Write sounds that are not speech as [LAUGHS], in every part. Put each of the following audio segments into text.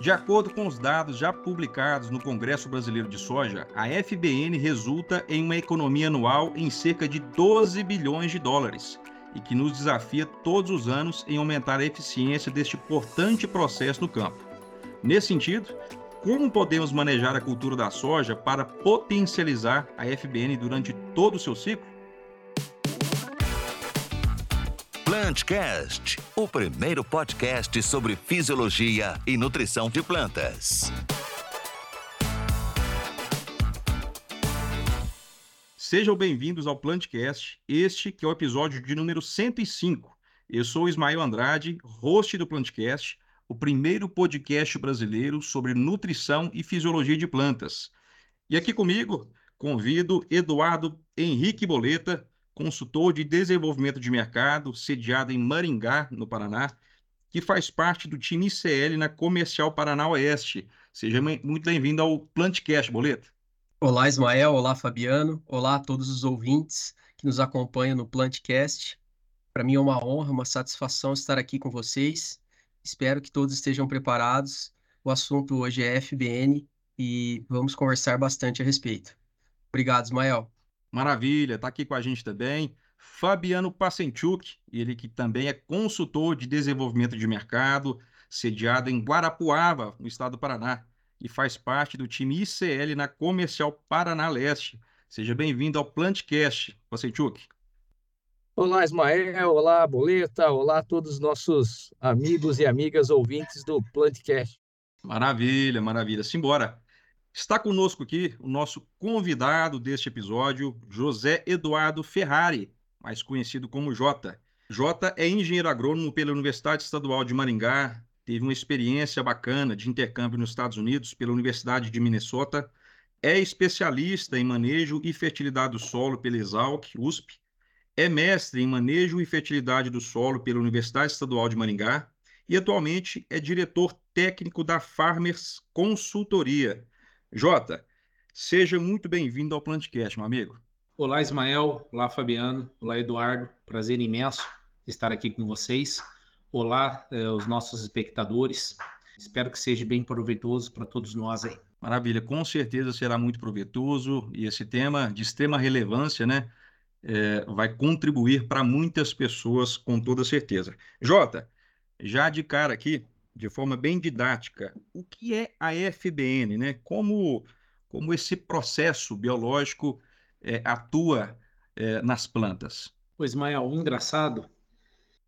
De acordo com os dados já publicados no Congresso Brasileiro de Soja, a FBN resulta em uma economia anual em cerca de 12 bilhões de dólares e que nos desafia todos os anos em aumentar a eficiência deste importante processo no campo. Nesse sentido, como podemos manejar a cultura da soja para potencializar a FBN durante todo o seu ciclo? Plantcast, o primeiro podcast sobre fisiologia e nutrição de plantas. Sejam bem-vindos ao Plantcast, este que é o episódio de número 105. Eu sou Ismael Andrade, host do Plantcast, o primeiro podcast brasileiro sobre nutrição e fisiologia de plantas. E aqui comigo, convido Eduardo Henrique Boleta, consultor de desenvolvimento de mercado, sediado em Maringá, no Paraná, que faz parte do time ICL na Comercial Paraná Oeste. Seja muito bem-vindo ao Plantcast, Boleta. Olá, Ismael. Olá, Fabiano. Olá a todos os ouvintes que nos acompanham no Plantcast. Para mim é uma honra, uma satisfação estar aqui com vocês. Espero que todos estejam preparados. O assunto hoje é FBN e vamos conversar bastante a respeito. Obrigado, Ismael. Maravilha, está aqui com a gente também. Fabiano Passenchuk, ele que também é consultor de desenvolvimento de mercado, sediado em Guarapuava, no estado do Paraná, e faz parte do time ICL na Comercial Paraná Leste. Seja bem-vindo ao Plantcast, Passenchuk. Olá, Ismael. Olá, Boleta. Olá a todos os nossos amigos e amigas ouvintes do Plantcast. Maravilha, maravilha. Simbora. Está conosco aqui o nosso convidado deste episódio, José Eduardo Ferrari, mais conhecido como Jota. Jota é engenheiro agrônomo pela Universidade Estadual de Maringá, teve uma experiência bacana de intercâmbio nos Estados Unidos pela Universidade de Minnesota, é especialista em manejo e fertilidade do solo pela Exalc, USP, é mestre em manejo e fertilidade do solo pela Universidade Estadual de Maringá e atualmente é diretor técnico da Farmers Consultoria, Jota, seja muito bem-vindo ao Plantcast, meu amigo. Olá, Ismael. Olá, Fabiano. Olá, Eduardo. Prazer imenso estar aqui com vocês. Olá, eh, os nossos espectadores. Espero que seja bem proveitoso para todos nós aí. Maravilha, com certeza será muito proveitoso e esse tema de extrema relevância, né? É, vai contribuir para muitas pessoas, com toda certeza. Jota, já de cara aqui, de forma bem didática, o que é a FBN, né? Como, como esse processo biológico é, atua é, nas plantas? Pois, Mael, engraçado,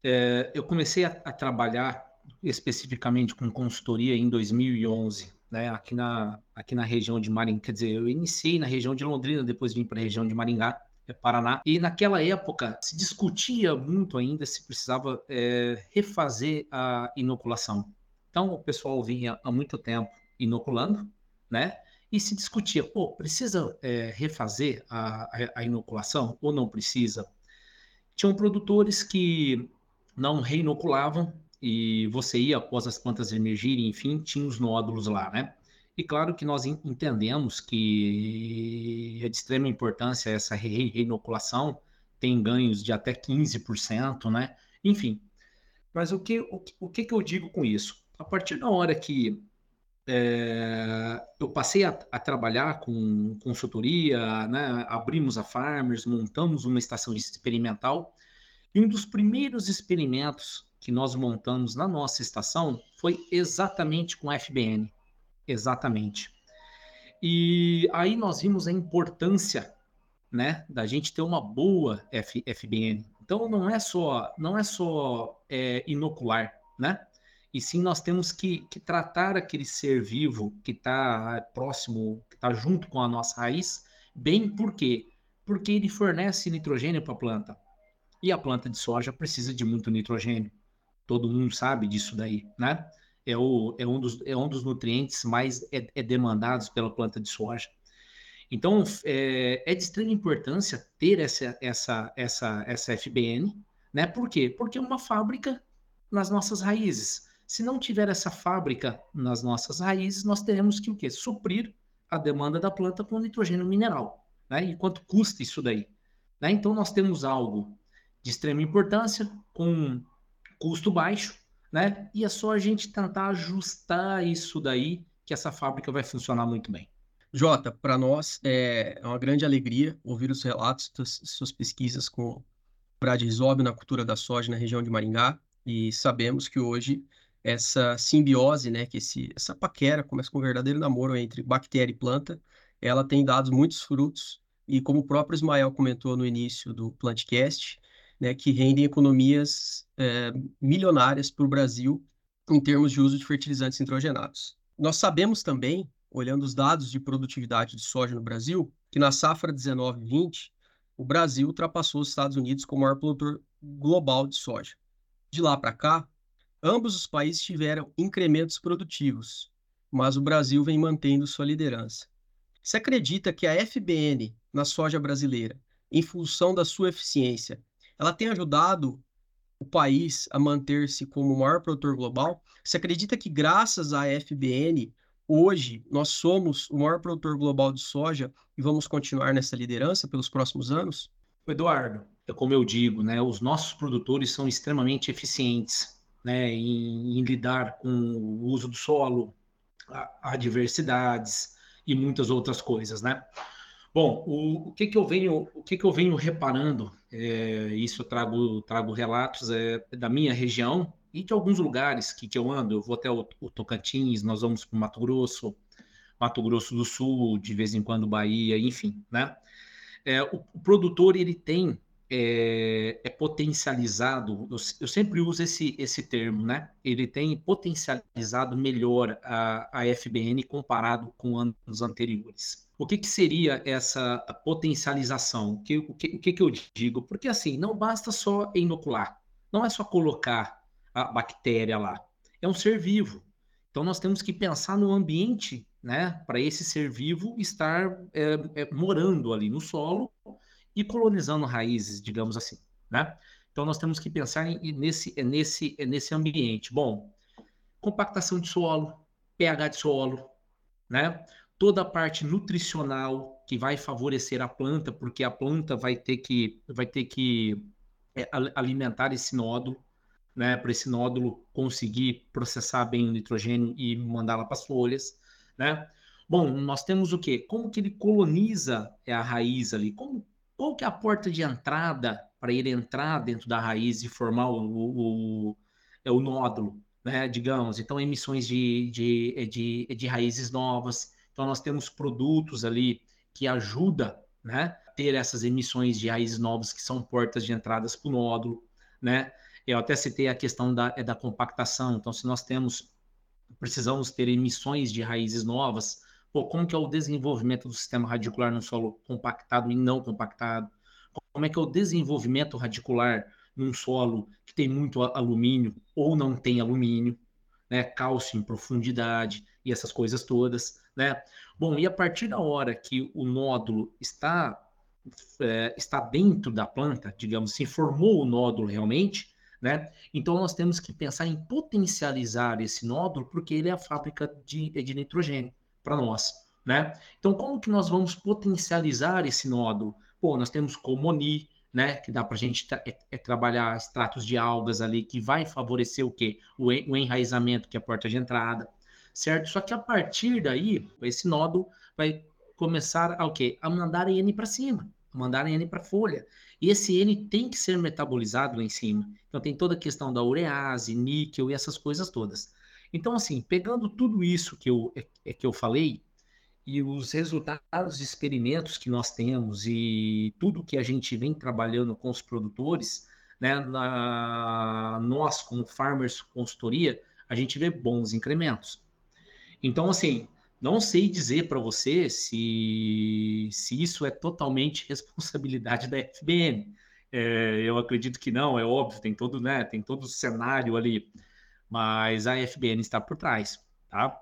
é, eu comecei a, a, trabalhar especificamente com consultoria em 2011, né? Aqui na, aqui na região de Maringá, quer dizer, eu iniciei na região de Londrina, depois vim para a região de Maringá, é Paraná. E naquela época se discutia muito ainda se precisava é, refazer a inoculação. Então, o pessoal vinha há muito tempo inoculando, né? E se discutia, pô, precisa é, refazer a, a, inoculação ou não precisa? Tinham produtores que não reinoculavam e você ia após as plantas emergirem, enfim, tinha os nódulos lá, né? E claro que nós entendemos que é de extrema importância essa reinoculação, tem ganhos de até 15%, né? Enfim. Mas o que, o, o que, que eu digo com isso? A partir da hora que é, eu passei a, a, trabalhar com consultoria, né, abrimos a Farmers, montamos uma estação experimental, e um dos primeiros experimentos que nós montamos na nossa estação foi exatamente com FBN. Exatamente. E aí nós vimos a importância né, da gente ter uma boa F, FBN. Então não é só, não é só é, inocular, né? E sim nós temos que, que tratar aquele ser vivo que está próximo, que está junto com a nossa raiz, bem por quê? Porque ele fornece nitrogênio para a planta. E a planta de soja precisa de muito nitrogênio. Todo mundo sabe disso daí, né? É, o, é, um, dos, é um dos nutrientes mais é, é demandados pela planta de soja. Então, é, é, de extrema importância ter essa, essa, essa, essa FBN, né? Por quê? Porque é uma fábrica nas nossas raízes. Se não tiver essa fábrica nas nossas raízes, nós teremos que o quê? Suprir a demanda da planta com nitrogênio mineral. Né? E quanto custa isso daí? Né? Então, nós temos algo de extrema importância, com custo baixo, né? E é só a gente tentar ajustar isso daí que essa fábrica vai funcionar muito bem. Jota, para nós é uma grande alegria ouvir os relatos das suas pesquisas com o Brad na cultura da soja na região de Maringá e sabemos que hoje essa simbiose, né, que esse, essa paquera começa com um verdadeiro namoro entre bactéria e planta, ela tem dado muitos frutos e como o próprio Ismael comentou no início do Plantcast, né, que rendem economias é, milionárias para o Brasil em termos de uso de fertilizantes nitrogenados. Nós sabemos também, olhando os dados de produtividade de soja no Brasil, que na safra 19-20, o Brasil ultrapassou os Estados Unidos como maior produtor global de soja. De lá para cá, ambos os países tiveram incrementos produtivos, mas o Brasil vem mantendo sua liderança. Você acredita que a FBN na soja brasileira, em função da sua eficiência, ela tem ajudado o país a manter-se como o maior produtor global? Você acredita que graças à FBN, hoje, nós somos o maior produtor global de soja e vamos continuar nessa liderança pelos próximos anos? Eduardo, é como eu digo, né, os nossos produtores são extremamente eficientes né, em, em lidar com o uso do solo, adversidades e muitas outras coisas, né? Bom, o, o, que que eu venho, o que que eu venho reparando, é, isso eu trago, trago relatos é, da minha região e de alguns lugares que, que eu ando, eu vou até o, o Tocantins, nós vamos para o Mato Grosso, Mato Grosso do Sul, de vez em quando Bahia, enfim, né? É, o, o, produtor, ele tem, é, é potencializado, eu, sempre uso esse, esse termo, né? Ele tem potencializado melhor a, a FBN comparado com anos anteriores. O que, que seria essa potencialização? O que, o, que, o que, que eu digo? Porque assim, não basta só inocular, não é só colocar a bactéria lá, é um ser vivo. Então nós temos que pensar no ambiente, né, para esse ser vivo estar é, é, morando ali no solo e colonizando raízes, digamos assim, né? Então nós temos que pensar em, nesse, nesse, nesse ambiente. Bom, compactação de solo, pH de solo, né? toda a parte nutricional que vai favorecer a planta, porque a planta vai ter que, vai ter que é, alimentar esse nódulo, né, para esse nódulo conseguir processar bem o nitrogênio e mandá-la para as folhas, né? Bom, nós temos o quê? Como que ele coloniza a raiz ali? Como, qual que é a porta de entrada para ele entrar dentro da raiz e formar o, o, o, é o nódulo, né? Digamos, então emissões de, de, de, de raízes novas, então, nós temos produtos ali que ajudam né, a ter essas emissões de raízes novas que são portas de entradas para o nódulo. Né? Eu até citei a questão da, é da compactação. Então, se nós temos, precisamos ter emissões de raízes novas, pô, como que é o desenvolvimento do sistema radicular no solo compactado e não compactado? Como é que é o desenvolvimento radicular num solo que tem muito alumínio ou não tem alumínio, né? cálcio em profundidade e essas coisas todas né? Bom, e a partir da hora que o nódulo está é, está dentro da planta, digamos assim, formou o nódulo realmente, né? Então nós temos que pensar em potencializar esse nódulo porque ele é a fábrica de, de nitrogênio para nós, né? Então como que nós vamos potencializar esse nódulo? Pô, nós temos Comoni, né? Que dá para a gente tra é, é, trabalhar extratos de algas ali que vai favorecer o quê? O, en o enraizamento, que é a porta de entrada certo? Só que a partir daí, esse nódulo vai começar a o quê? A mandar N para cima, mandar N para folha. E esse N tem que ser metabolizado lá em cima. Então tem toda a questão da urease, níquel e essas coisas todas. Então assim, pegando tudo isso que eu é, é que eu falei e os resultados de experimentos que nós temos e tudo que a gente vem trabalhando com os produtores, né, na, nós como Farmers Consultoria, a gente vê bons incrementos. Então, assim, não sei dizer para você se, se isso é totalmente responsabilidade da FBN. É, eu acredito que não, é óbvio, tem todo, né, tem todo o cenário ali, mas a FBN está por trás, tá?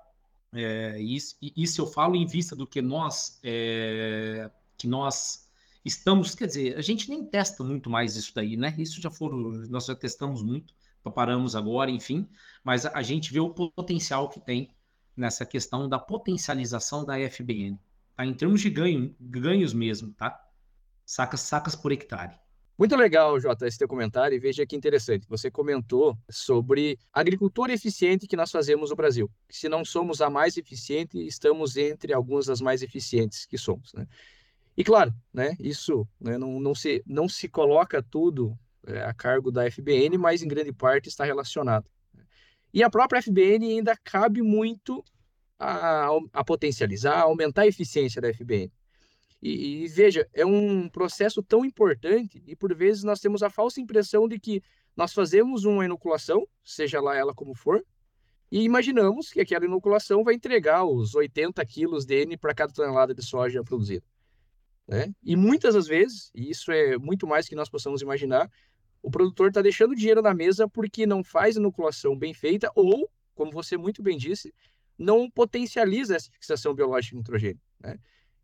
É, isso, isso eu falo em vista do que nós, é, que nós estamos, quer dizer, a gente nem testa muito mais isso daí, né? Isso já foram, nós já testamos muito, paramos agora, enfim, mas a, gente vê o potencial que tem nessa questão da potencialização da FBN, tá? Em termos de ganho, ganhos mesmo, tá? Sacas, sacas por hectare. Muito legal, Jota, esse teu comentário, e veja que interessante. Você comentou sobre agricultura eficiente que nós fazemos no Brasil. Se não somos a mais eficiente, estamos entre algumas das mais eficientes que somos. Né? E claro, né, isso né, não, não, se, não se coloca tudo é, a cargo da FBN, mas em grande parte está relacionado. E a própria FBN ainda cabe muito a, a potencializar, a aumentar a eficiência da FBN. E, e, veja, é um processo tão importante e por vezes nós temos a falsa impressão de que nós fazemos uma inoculação, seja lá ela como for, e imaginamos que aquela inoculação vai entregar os 80 quilos de N para cada tonelada de soja produzida. Né? E muitas das vezes, e isso é muito mais que nós possamos imaginar, o produtor está deixando dinheiro na mesa porque não faz inoculação bem feita ou, como você muito bem disse, não potencializa essa fixação biológica de nitrogênio. Né?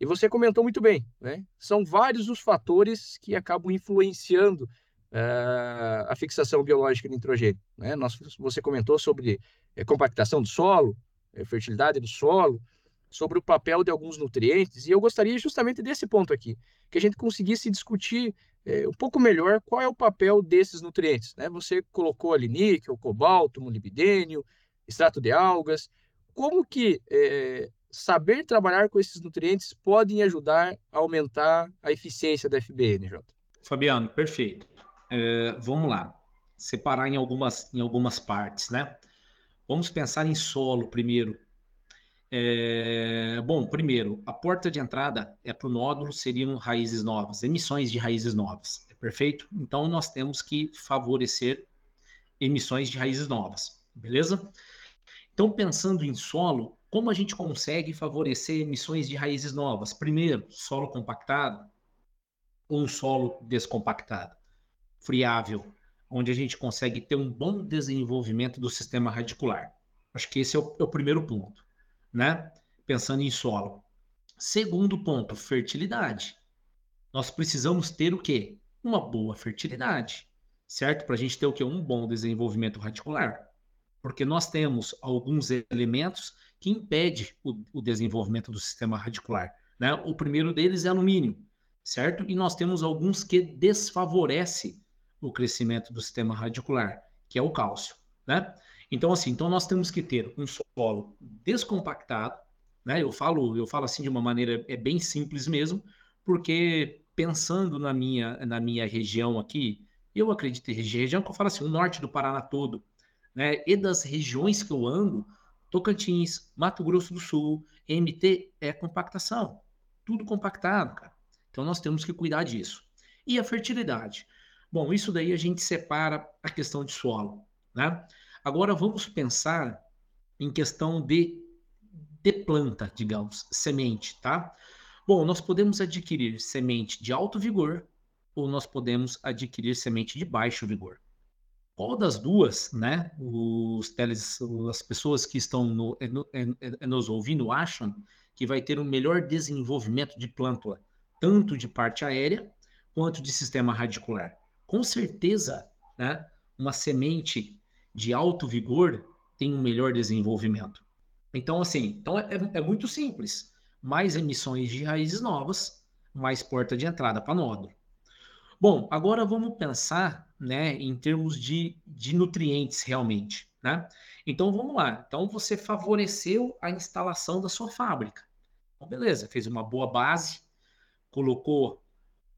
E você comentou muito bem, né? São vários os fatores que acabam influenciando uh, a fixação biológica de nitrogênio. Né? Nós, você comentou sobre é, compactação do solo, é, fertilidade do solo, sobre o papel de alguns nutrientes, e eu gostaria justamente desse ponto aqui, que a gente conseguisse discutir um pouco melhor qual é o papel desses nutrientes. Né? Você colocou ali níquel, cobalto, molibdênio, extrato de algas, como que é, saber trabalhar com esses nutrientes podem ajudar a aumentar a eficiência da FBN, Jota? Fabiano, perfeito. É, vamos lá, separar em algumas, em algumas partes, né? Vamos pensar em solo primeiro. É, bom, primeiro, a porta de entrada é para o nódulo seriam raízes novas, emissões de raízes novas, perfeito? Então nós temos que favorecer emissões de raízes novas, beleza? Então pensando em solo, como a gente consegue favorecer emissões de raízes novas? Primeiro, solo compactado ou solo descompactado, friável, onde a gente consegue ter um bom desenvolvimento do sistema radicular. Acho que esse é o, é o primeiro ponto, né? Pensando em solo. Segundo ponto, fertilidade. Nós precisamos ter o quê? Uma boa fertilidade, certo? Para a gente ter o quê? Um bom desenvolvimento radicular. Porque nós temos alguns elementos que impede o, o desenvolvimento do sistema radicular. Né? O primeiro deles é alumínio, certo? E nós temos alguns que desfavorece o crescimento do sistema radicular, que é o cálcio, né? Então assim, então nós temos que ter um solo descompactado, né? Eu falo, eu falo assim de uma maneira é bem simples mesmo, porque pensando na minha na minha região aqui, eu acredito em região que eu falo assim, o norte do Paraná todo, né? E das regiões que eu ando, Tocantins, Mato Grosso do Sul, MT é compactação. Tudo compactado, cara. Então nós temos que cuidar disso. E a fertilidade? Bom, isso daí a gente separa a questão de solo, né? Agora vamos pensar em questão de, de planta, digamos, semente, tá? Bom, nós podemos adquirir semente de alto vigor ou nós podemos adquirir semente de baixo vigor. Qual das duas, né? Os teles, as pessoas que estão no, no, nos ouvindo acham que vai ter um melhor desenvolvimento de plântula, tanto de parte aérea quanto de sistema radicular. Com certeza, né? Uma semente de alto vigor tem um melhor desenvolvimento. Então, assim, então é, é muito simples. Mais emissões de raízes novas, mais porta de entrada para nódulo. Bom, agora vamos pensar né, em termos de, de nutrientes realmente. Né? Então vamos lá. Então você favoreceu a instalação da sua fábrica. Então, beleza, fez uma boa base, colocou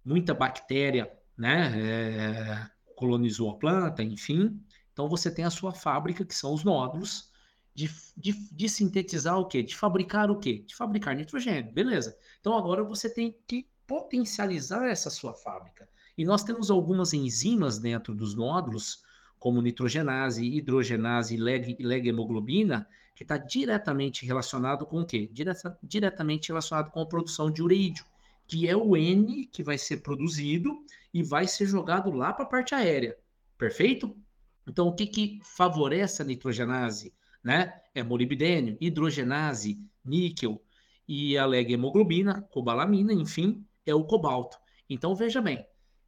muita bactéria, né? É, colonizou a planta, enfim. Então você tem a sua fábrica, que são os nódulos, de, de, de, sintetizar o quê? De fabricar o quê? De fabricar nitrogênio, beleza. Então agora você tem que potencializar essa sua fábrica. E nós temos algumas enzimas dentro dos nódulos, como nitrogenase, hidrogenase e leg, leg-hemoglobina, que está diretamente relacionado com o quê? Direta, diretamente relacionado com a produção de ureídio, que é o N que vai ser produzido e vai ser jogado lá para a parte aérea. Perfeito? Então, o que, que favorece a nitrogenase? Né? É molibdênio, hidrogenase, níquel e a leg-hemoglobina, cobalamina, enfim, é o cobalto. Então, veja bem,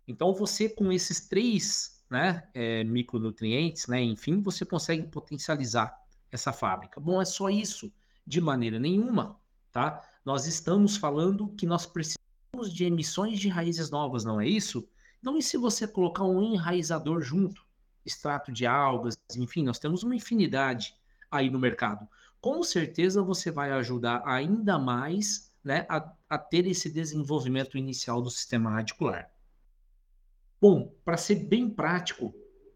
então, você com esses três né, é, micronutrientes, né, enfim, você consegue potencializar essa fábrica. Bom, é só isso? De maneira nenhuma, tá? Nós estamos falando que nós precisamos de emissões de raízes novas, não é isso? Então, e se você colocar um enraizador junto? Extrato de algas, enfim, nós temos uma infinidade aí no mercado. Com certeza você vai ajudar ainda mais né, a, a ter esse desenvolvimento inicial do sistema radicular. Bom, para ser bem prático,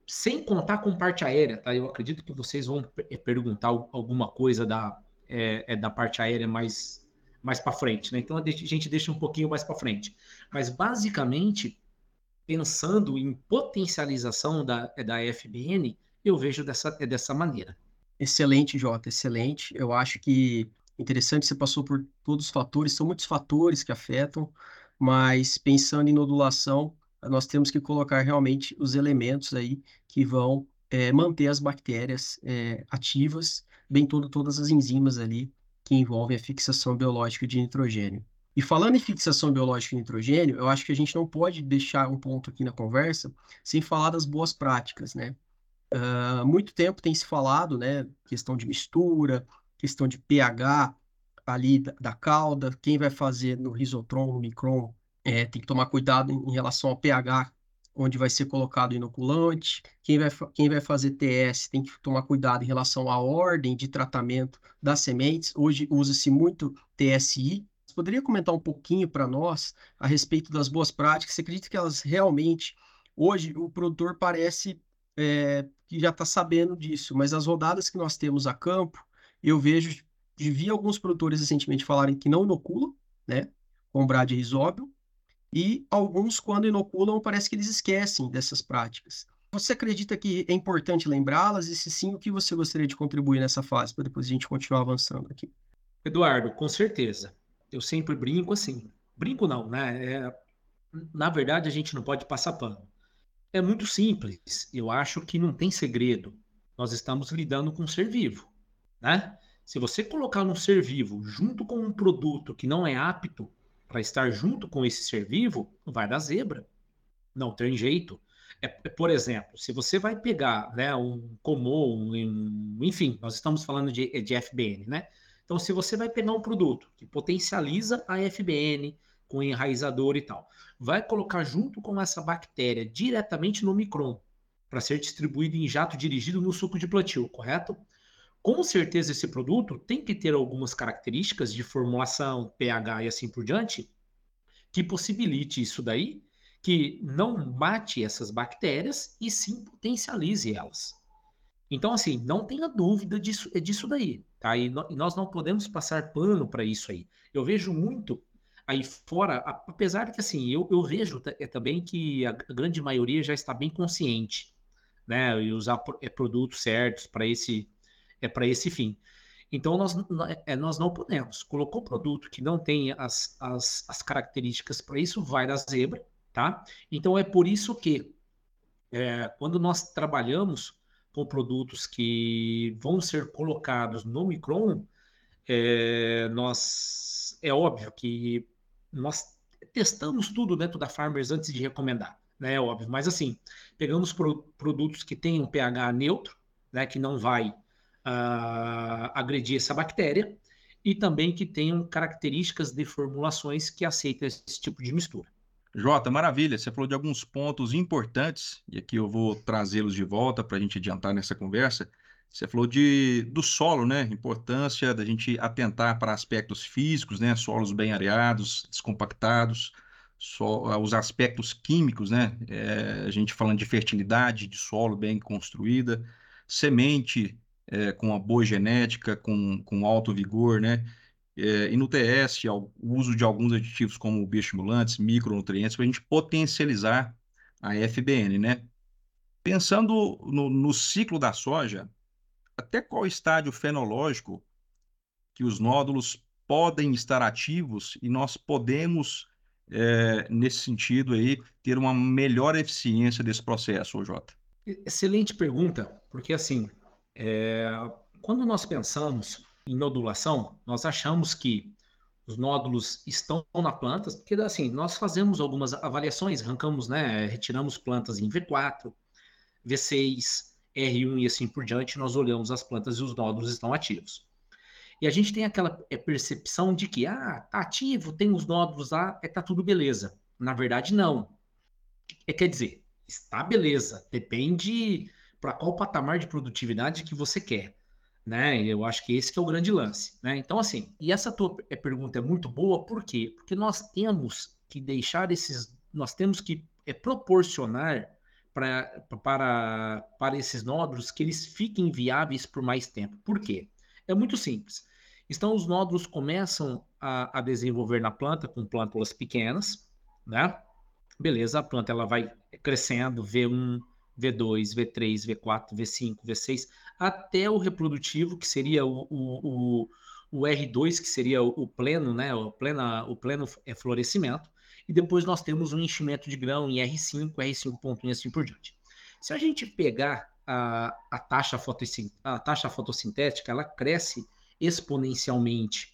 sem contar com parte aérea, tá? Eu acredito que vocês vão perguntar alguma coisa da, é, é da parte aérea mais mais para frente, né? Então a gente deixa um pouquinho mais para frente. Mas basicamente, pensando em potencialização da, da FBN, eu vejo dessa, é dessa maneira. Excelente, Jota, excelente. Eu acho que interessante, você passou por todos os fatores, são muitos fatores que afetam, mas pensando em nodulação, nós temos que colocar realmente os elementos aí que vão é, manter as bactérias é, ativas, bem todo, todas as enzimas ali que envolvem a fixação biológica de nitrogênio. E falando em fixação biológica de nitrogênio, eu acho que a gente não pode deixar um ponto aqui na conversa sem falar das boas práticas, né? Uh, muito tempo tem se falado, né, questão de mistura, questão de pH ali da, da cauda, quem vai fazer no risotron, no micron, é, tem que tomar cuidado em, em relação ao pH onde vai ser colocado o inoculante. Quem vai, quem vai fazer TS tem que tomar cuidado em relação à ordem de tratamento das sementes. Hoje usa-se muito TSI. Você poderia comentar um pouquinho para nós a respeito das boas práticas? Você acredita que elas realmente, hoje, o produtor parece é, que já está sabendo disso, mas as rodadas que nós temos a campo, eu vejo, vi alguns produtores recentemente falarem que não inoculam, né, com bradyrhizóbio, e alguns, quando inoculam, parece que eles esquecem dessas práticas. Você acredita que é importante lembrá-las? E se sim, o que você gostaria de contribuir nessa fase, para depois a gente continuar avançando aqui? Eduardo, com certeza. Eu sempre brinco assim. Brinco não, né? É... Na verdade, a gente não pode passar pano. É muito simples. Eu acho que não tem segredo. Nós estamos lidando com um ser vivo, né? Se você colocar um ser vivo junto com um produto que não é apto para estar junto com esse ser vivo, vai dar zebra. Não tem jeito. É, é, por exemplo, se você vai pegar né, um comum, um, enfim, nós estamos falando de, de FBN, né? Então, se você vai pegar um produto que potencializa a FBN com enraizador e tal, vai colocar junto com essa bactéria diretamente no micron para ser distribuído em jato dirigido no suco de plantio, correto? Com certeza, esse produto tem que ter algumas características de formulação, pH e assim por diante, que possibilite isso daí, que não mate essas bactérias e sim potencialize elas. Então, assim, não tenha dúvida disso, é disso daí, tá? E, no, nós não podemos passar pano para isso aí. Eu vejo muito aí fora, apesar que, assim, eu, eu vejo é, também que a grande maioria já está bem consciente, né? E usar é, produtos certos para esse é para esse fim. Então, nós, é, nós não podemos. Colocou produto que não tem as, as, as características para isso, vai da zebra, tá? Então, é por isso que, é, quando nós trabalhamos com produtos que vão ser colocados no Micron, é, nós, é óbvio que nós testamos tudo dentro da Farmers antes de recomendar, né? É óbvio. Mas, assim, pegamos pro, produtos que têm um pH neutro, né? Que não vai uh, agredir essa bactéria e também que tenham características de formulações que aceitem esse tipo de mistura. Jota, maravilha. Você falou de alguns pontos importantes, e aqui eu vou trazê-los de volta para a gente adiantar nessa conversa. Você falou de, do solo, né? Importância da gente atentar para aspectos físicos, né? Solos bem areados, descompactados, so, os aspectos químicos, né? É, a gente falando de fertilidade de solo bem construída, semente é, com uma boa genética, com, com alto vigor, né? É, e no TS, o uso de alguns aditivos como bioestimulantes, micronutrientes, para a gente potencializar a FBN, né? Pensando no, no ciclo da soja, até qual estágio fenológico que os nódulos podem estar ativos e nós podemos, é, nesse sentido aí, ter uma melhor eficiência desse processo, Jota? Excelente pergunta, porque assim, é, quando nós pensamos em nodulação, nós achamos que os nódulos estão na planta, porque assim, nós fazemos algumas avaliações, arrancamos, né, retiramos plantas em V4, V6, R1 e assim por diante, nós olhamos as plantas e os nódulos estão ativos. E a gente tem aquela é, percepção de que, ah, tá ativo, tem os nódulos lá, é, tá tudo beleza. Na verdade, não. É, quer dizer, está beleza, depende para qual patamar de produtividade que você quer. Né? Eu acho que esse que é o grande lance. Né? Então, assim, e essa tua é, pergunta é muito boa, por quê? Porque nós temos que deixar esses. Nós temos que é, proporcionar pra, para, para esses nódulos que eles fiquem viáveis por mais tempo. Por quê? É muito simples. Então, os nódulos começam a, a desenvolver na planta com plântulas pequenas, né? Beleza, a planta ela vai crescendo, V1, V2, V3, V4, V5, V6, até o reprodutivo, que seria o, o, o, o R2, que seria o, o, pleno, né? O, plena, o pleno é florescimento. E depois nós temos um enchimento de grão em R5, R5.1 e assim por diante. Se a gente pegar a, a, taxa, a taxa fotossintética, ela cresce exponencialmente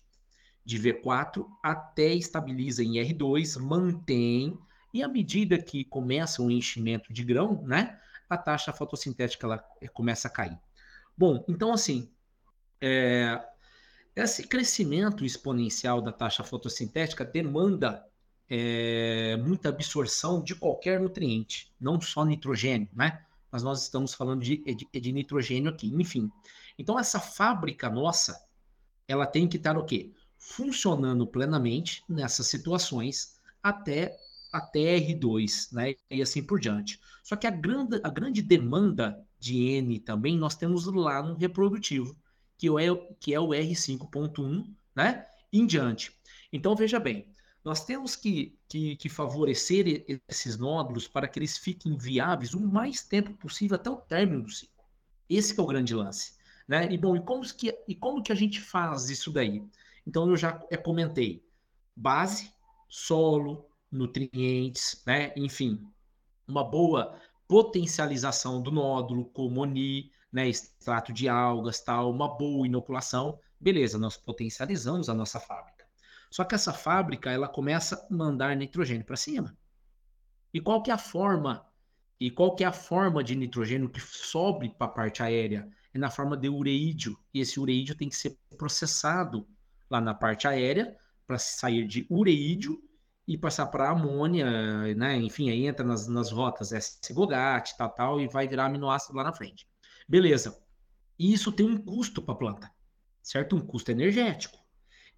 de V4 até estabiliza em R2, mantém, e à medida que começa o enchimento de grão, né, a taxa fotossintética ela começa a cair. Bom, então assim, é, esse crescimento exponencial da taxa fotossintética demanda é, muita absorção de qualquer nutriente, não só nitrogênio, né? Mas nós estamos falando de, de, de nitrogênio aqui, enfim. Então essa fábrica nossa, ela tem que estar o quê? Funcionando plenamente nessas situações até até R2, né? E assim por diante. Só que a grande, a grande demanda de N também nós temos lá no reprodutivo, que é, que é o R5.1, né? Em diante. Então veja bem, nós temos que, que, que, favorecer esses nódulos para que eles fiquem viáveis o mais tempo possível até o término do ciclo. Esse é o grande lance. Né? E bom, e como, que, e como que a gente faz isso daí? Então eu já comentei base, solo, nutrientes, né? enfim, uma boa potencialização do nódulo, como ONI, né? extrato de algas, tal, uma boa inoculação. Beleza, nós potencializamos a nossa fábrica. Só que essa fábrica, ela começa a mandar nitrogênio para cima. E qual que é a forma? E qual que é a forma de nitrogênio que sobe para a parte aérea? É na forma de ureídio. E esse ureídio tem que ser processado lá na parte aérea para sair de ureídio e passar para amônia, né? Enfim, aí entra nas, nas rotas S-GOGAT, tal, tal, e vai virar aminoácido lá na frente. Beleza. E isso tem um custo para a planta, certo? Um custo energético.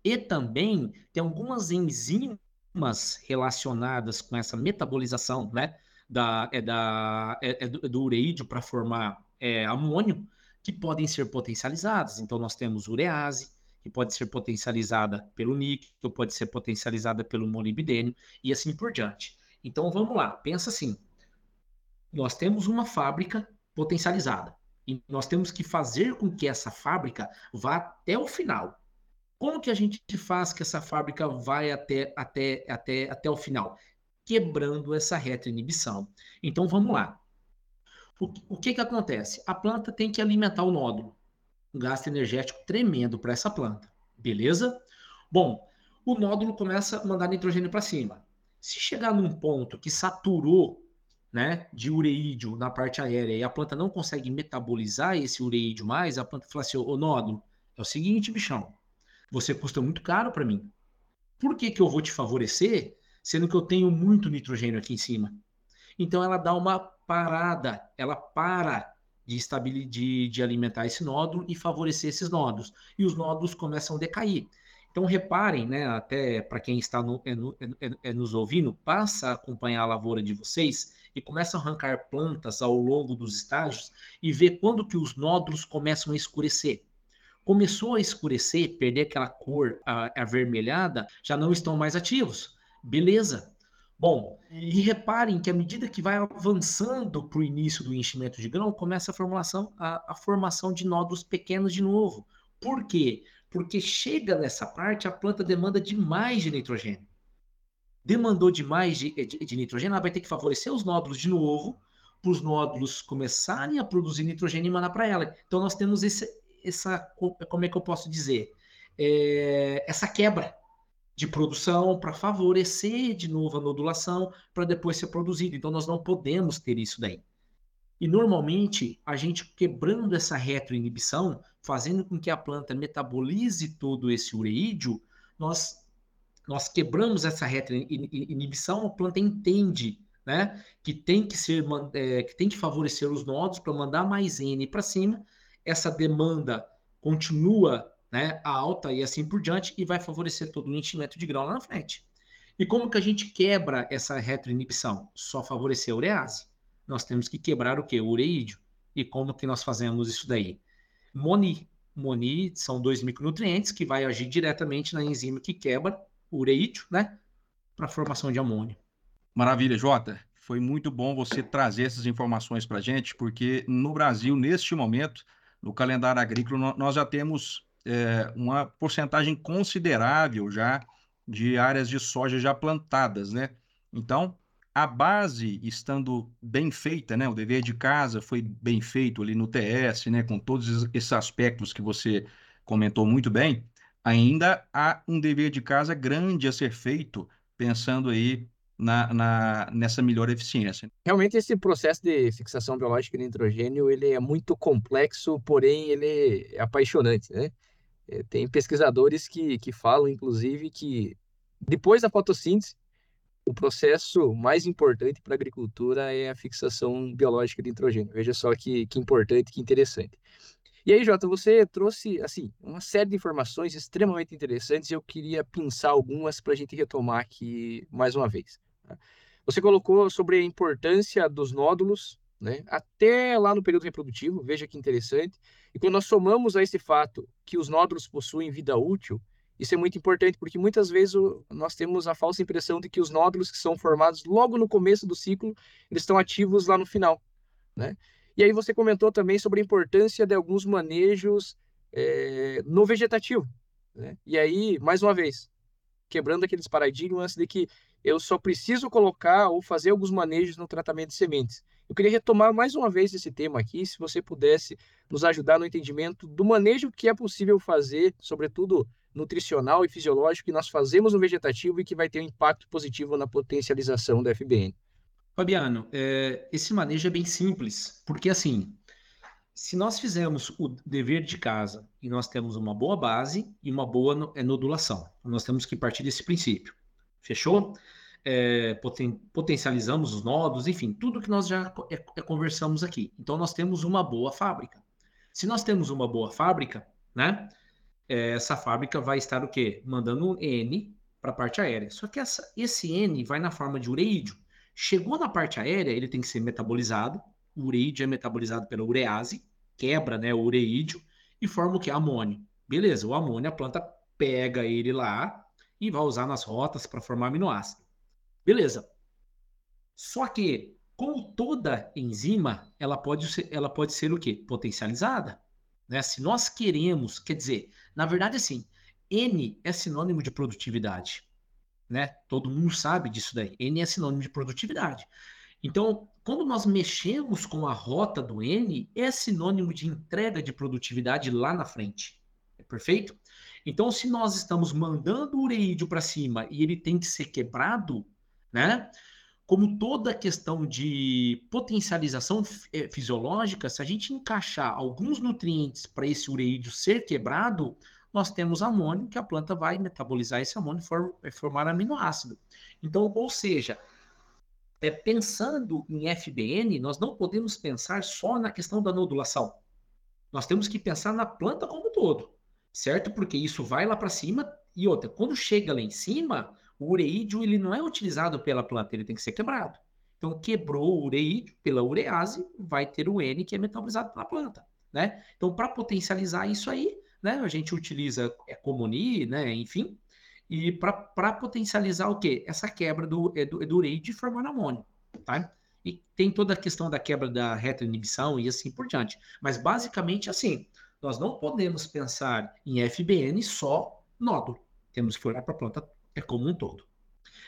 E também tem algumas enzimas relacionadas com essa metabolização, né? Da, é, da, é, é do, é do ureídio para formar é, amônio, que podem ser potencializadas. Então, nós temos urease, que pode ser potencializada pelo níquel, pode ser potencializada pelo molibdênio e assim por diante. Então, vamos lá, pensa assim, nós temos uma fábrica potencializada e nós temos que fazer com que essa fábrica vá até o final. Como que a gente faz que essa fábrica vai até, até, até, até o final? Quebrando essa retroinibição. Então vamos lá. O, o que, que acontece? A planta tem que alimentar o nódulo. Um gasto energético tremendo para essa planta. Beleza? Bom, o nódulo começa a mandar nitrogênio para cima. Se chegar num ponto que saturou né, de ureídio na parte aérea e a planta não consegue metabolizar esse ureídio mais, a planta fala assim: ô nódulo, é o seguinte, bichão, você custa muito caro para mim. Por que, que eu vou te favorecer, sendo que eu tenho muito nitrogênio aqui em cima? Então ela dá uma parada, ela para de, estabilizar, de, de alimentar esse nódulo e favorecer esses nódulos. E os nódulos começam a decair. Então reparem, né, até para quem está no, é, no, é, é, nos ouvindo, passa a acompanhar a lavoura de vocês e começa a arrancar plantas ao longo dos estágios e ver quando que os nódulos começam a escurecer começou a escurecer, perder aquela cor avermelhada, já não estão mais ativos. Beleza. Bom, e reparem que à medida que vai avançando para o início do enchimento de grão, começa a formulação, a, a formação de nódulos pequenos de novo. Por quê? Porque chega nessa parte, a planta demanda demais de nitrogênio. Demandou demais de, de, de nitrogênio, ela vai ter que favorecer os nódulos de novo, para os nódulos começarem a produzir nitrogênio e mandar para ela. Então, nós temos esse, essa, como é que eu posso dizer, é, essa quebra de produção para favorecer de novo a nodulação para depois ser produzido. Então nós não podemos ter isso daí. E normalmente a gente quebrando essa retroinibição, fazendo com que a planta metabolize todo esse ureídio, nós nós quebramos essa retroinibição, a planta entende né? Que tem que ser, é, que tem que favorecer os nodos para mandar mais N para cima. Essa demanda continua né, alta e assim por diante, e vai favorecer todo o enchimento de grão lá na frente. E como que a gente quebra essa retroinibição? Só favorecer a urease. Nós temos que quebrar o que? O ureídio. E como que nós fazemos isso daí? Moni. Moni são dois micronutrientes que vai agir diretamente na enzima que quebra o ureídio, né? Para a formação de amônio. Maravilha, Jota. Foi muito bom você trazer essas informações para a gente, porque no Brasil, neste momento, no calendário agrícola, nós já temos é, uma porcentagem considerável já de áreas de soja já plantadas, né? Então, a base estando bem feita, né? O dever de casa foi bem feito ali no TS, né? Com todos esses aspectos que você comentou muito bem, ainda há um dever de casa grande a ser feito, pensando aí na, na, nessa melhor eficiência. Realmente esse processo de fixação biológica de nitrogênio ele é muito complexo, porém ele é apaixonante, né? É, tem pesquisadores que, que falam, inclusive, que depois da fotossíntese, o processo mais importante para a agricultura é a fixação biológica de nitrogênio. Veja só que, que importante, que interessante. E aí, Jota, você trouxe assim uma série de informações extremamente interessantes e eu queria pensar algumas para a gente retomar aqui mais uma vez. Tá? Você colocou sobre a importância dos nódulos, né, até lá no período reprodutivo, veja que interessante. E quando nós somamos a esse fato que os nódulos possuem vida útil, isso é muito importante, porque muitas vezes o, nós temos a falsa impressão de que os nódulos que são formados logo no começo do ciclo, eles estão ativos lá no final, né? E aí você comentou também sobre a importância de alguns manejos é, no vegetativo, né? E aí, mais uma vez, quebrando aqueles paradigmas de que eu só preciso colocar ou fazer alguns manejos no tratamento de sementes. Eu queria retomar mais uma vez esse tema aqui, se você pudesse nos ajudar no entendimento do manejo que é possível fazer, sobretudo nutricional e fisiológico, que nós fazemos no vegetativo e que vai ter um impacto positivo na potencialização da FBN. Fabiano, é, esse manejo é bem simples, porque assim, se nós fizermos o dever de casa e nós temos uma boa base e uma boa é, nodulação, nós temos que partir desse princípio. Fechou? É, poten potencializamos os nodos, enfim, tudo que nós já é, é, conversamos aqui. Então, nós temos uma boa fábrica. Se nós temos uma boa fábrica, né? É, essa fábrica vai estar o quê? Mandando um N para a parte aérea. Só que essa, esse N vai na forma de ureídio. Chegou na parte aérea, ele tem que ser metabolizado. O ureídio é metabolizado pela urease, quebra né, o ureídio e forma o que? Amônio. Beleza, o amônio, a planta pega ele lá e vai usar nas rotas para formar aminoácido. Beleza. Só que, como toda enzima, ela pode ser, ela pode ser o quê? Potencializada. Né? Se nós queremos, quer dizer, na verdade, assim, N é sinônimo de produtividade. Né? Todo mundo sabe disso daí. N é sinônimo de produtividade. Então, quando nós mexemos com a rota do N, é sinônimo de entrega de produtividade lá na frente. É perfeito? Então, se nós estamos mandando o ureídio para cima e ele tem que ser quebrado, né? Como toda questão de potencialização eh, fisiológica, se a gente encaixar alguns nutrientes para esse ureídio ser quebrado, nós temos amônio, que a planta vai metabolizar esse amônio e formar aminoácido. Então, ou seja, é, pensando em FBN, nós não podemos pensar só na questão da nodulação. Nós temos que pensar na planta como um todo, certo? Porque isso vai lá para cima e outra, quando chega lá em cima, o ureídio ele não é utilizado pela planta, ele tem que ser quebrado. Então, quebrou o ureídio pela urease, vai ter o N que é metabolizado pela planta, né? Então, para potencializar isso aí, né, a gente utiliza é, Comuni, né, enfim, e para potencializar o quê? Essa quebra do, é, do, é do ureídio e formar amônio, tá? E tem toda a questão da quebra da retroinibição e assim por diante. Mas, basicamente, assim, nós não podemos pensar em FBN só nódulo. Temos que olhar para a planta é como um todo.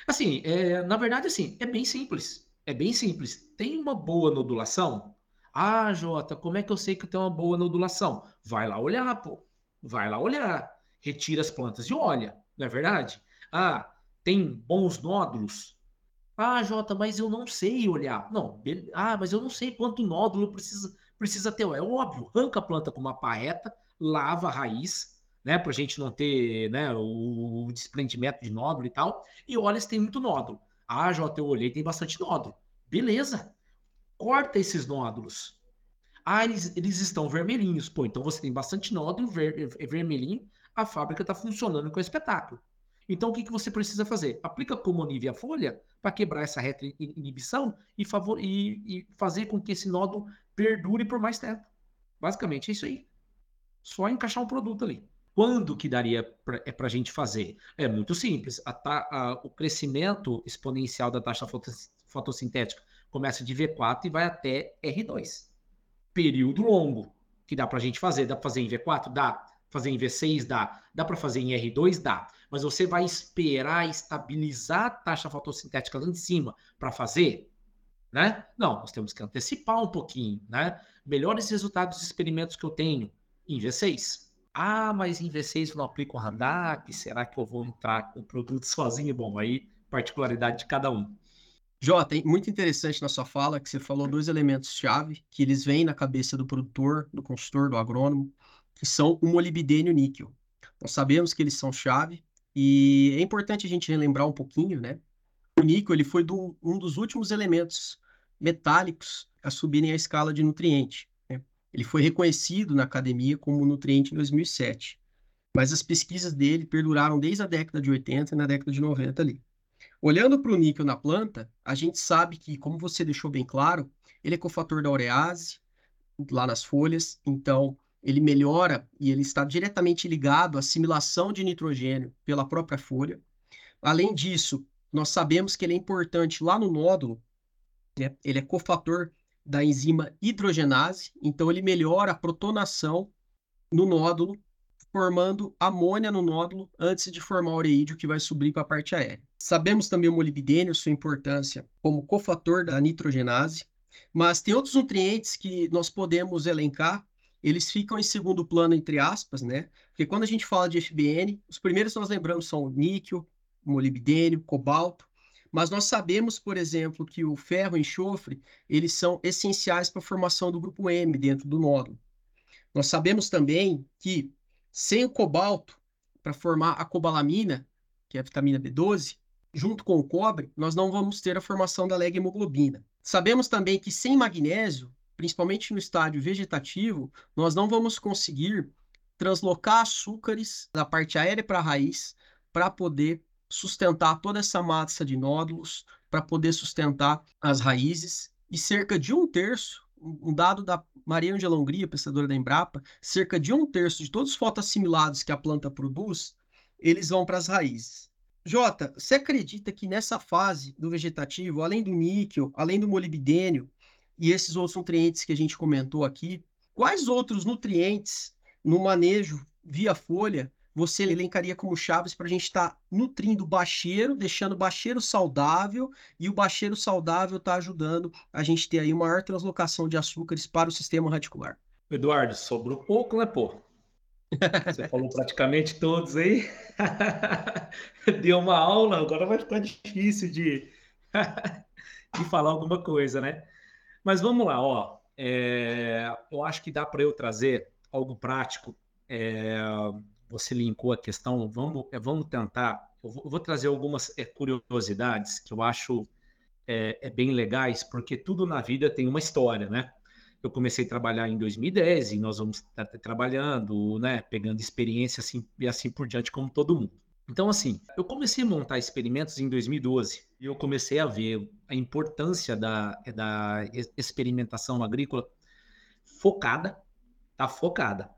Assim, é, na verdade, assim, é bem simples. É bem simples. Tem uma boa nodulação? Ah, Jota, como é que eu sei que tem uma boa nodulação? Vai lá olhar, pô. Vai lá olhar. Retira as plantas e olha, não é verdade? Ah, tem bons nódulos? Ah, Jota, mas eu não sei olhar. Não, ah, mas eu não sei quanto nódulo precisa, precisa ter. É óbvio, arranca a planta com uma paeta, lava a raiz, né, para a gente não ter né, o, desprendimento de nódulo e tal. E olha se tem muito nódulo. Ah, Jota, eu olhei, tem bastante nódulo. Beleza. Corta esses nódulos. Ah, eles, eles estão vermelhinhos. Pô, então você tem bastante nódulo ver, é vermelhinho. A fábrica está funcionando com o espetáculo. Então, o que, que você precisa fazer? Aplica como a folha para quebrar essa reta inibição e, favor, e, e fazer com que esse nódulo perdure por mais tempo. Basicamente é isso aí. Só encaixar um produto ali. Quando que daria para é a gente fazer? É muito simples. A, a, o crescimento exponencial da taxa fotossintética começa de V4 e vai até R2. Período longo que dá para a gente fazer. Dá para fazer em V4? Dá. Fazer em V6? Dá. Dá para fazer em R2? Dá. Mas você vai esperar estabilizar a taxa fotossintética lá em cima para fazer? Né? Não, nós temos que antecipar um pouquinho, né? Melhores resultados dos experimentos que eu tenho em V6. Ah, mas em V6 eu não aplico o Randac, será que eu vou entrar com o produto sozinho? Bom, aí particularidade de cada um. Jota, muito interessante na sua fala que você falou dois elementos-chave que eles vêm na cabeça do produtor, do consultor, do agrônomo, que são o molibdênio e o níquel. Nós sabemos que eles são chave e é importante a gente relembrar um pouquinho, né? O níquel ele foi do, um dos últimos elementos metálicos a subirem a escala de nutriente. Ele foi reconhecido na academia como nutriente em 2007, mas as pesquisas dele perduraram desde a década de 80 e na década de 90 ali. Olhando para o níquel na planta, a gente sabe que, como você deixou bem claro, ele é cofator da urease lá nas folhas, então ele melhora e ele está diretamente ligado à assimilação de nitrogênio pela própria folha. Além disso, nós sabemos que ele é importante lá no nódulo né? Ele é cofator da enzima hidrogenase, então ele melhora a protonação no nódulo, formando amônia no nódulo antes de formar ureídio que vai subir para a parte aérea. Sabemos também o molibdênio, sua importância como cofator da nitrogenase, mas tem outros nutrientes que nós podemos elencar, eles ficam em segundo plano, entre aspas, né? Porque quando a gente fala de FBN, os primeiros que nós lembramos são o níquel, molibdênio, cobalto, mas nós sabemos, por exemplo, que o ferro e o enxofre, eles são essenciais para a formação do grupo M dentro do nódulo. Nós sabemos também que sem o cobalto, para formar a cobalamina, que é a vitamina B12, junto com o cobre, nós não vamos ter a formação da leg-hemoglobina. Sabemos também que sem magnésio, principalmente no estádio vegetativo, nós não vamos conseguir translocar açúcares da parte aérea para a raiz para poder sustentar toda essa massa de nódulos, para poder sustentar as raízes, e cerca de um terço, um dado da Maria Angela Hungria, pesquisadora da Embrapa, cerca de um terço de todos os fotoassimilados que a planta produz, eles vão para as raízes. Jota, você acredita que nessa fase do vegetativo, além do níquel, além do molibdênio e esses outros nutrientes que a gente comentou aqui, quais outros nutrientes no manejo via folha você elencaria como chaves para a gente estar tá nutrindo o bacheiro, deixando o bacheiro saudável, e o bacheiro saudável está ajudando a gente ter aí uma maior translocação de açúcares para o sistema radicular. Eduardo, sobrou pouco, né, pô? [LAUGHS] Você falou praticamente todos aí. [LAUGHS] Deu uma aula, agora vai ficar difícil de, [LAUGHS] de falar alguma coisa, né? Mas vamos lá, ó. É, eu acho que dá para eu trazer algo prático. É, você linkou a questão, vamos, é, vamos tentar. Eu vou, eu vou trazer algumas é, curiosidades que eu acho é, é, bem legais, porque tudo na vida tem uma história, né? Eu comecei a trabalhar em 2010 e nós vamos estar trabalhando, né? Pegando experiência assim e assim por diante, como todo mundo. Então, assim, eu comecei a montar experimentos em 2012 e eu comecei a ver a importância da, da experimentação agrícola focada, tá focada,